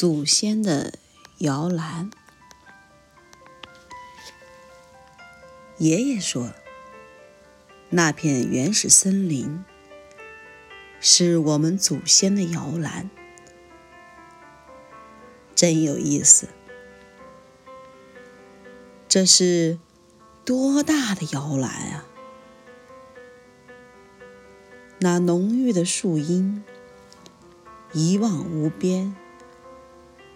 祖先的摇篮。爷爷说，那片原始森林是我们祖先的摇篮，真有意思。这是多大的摇篮啊！那浓郁的树荫一望无边，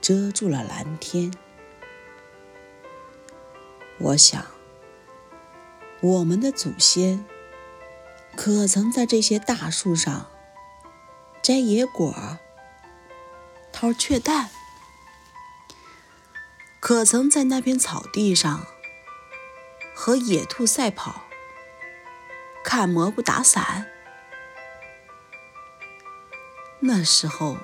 遮住了蓝天。我想，我们的祖先可曾在这些大树上摘野果、掏雀蛋？可曾在那片草地上和野兔赛跑、看蘑菇打伞？那时候，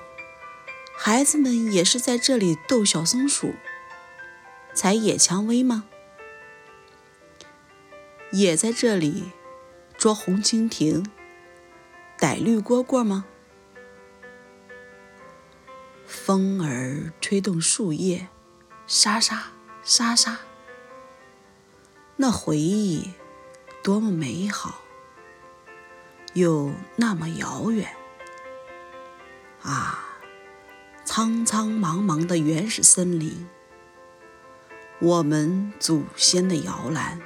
孩子们也是在这里逗小松鼠、采野蔷薇吗？也在这里捉红蜻蜓、逮绿蝈蝈吗？风儿吹动树叶，沙沙沙沙。那回忆多么美好，又那么遥远。啊，苍苍茫茫的原始森林，我们祖先的摇篮。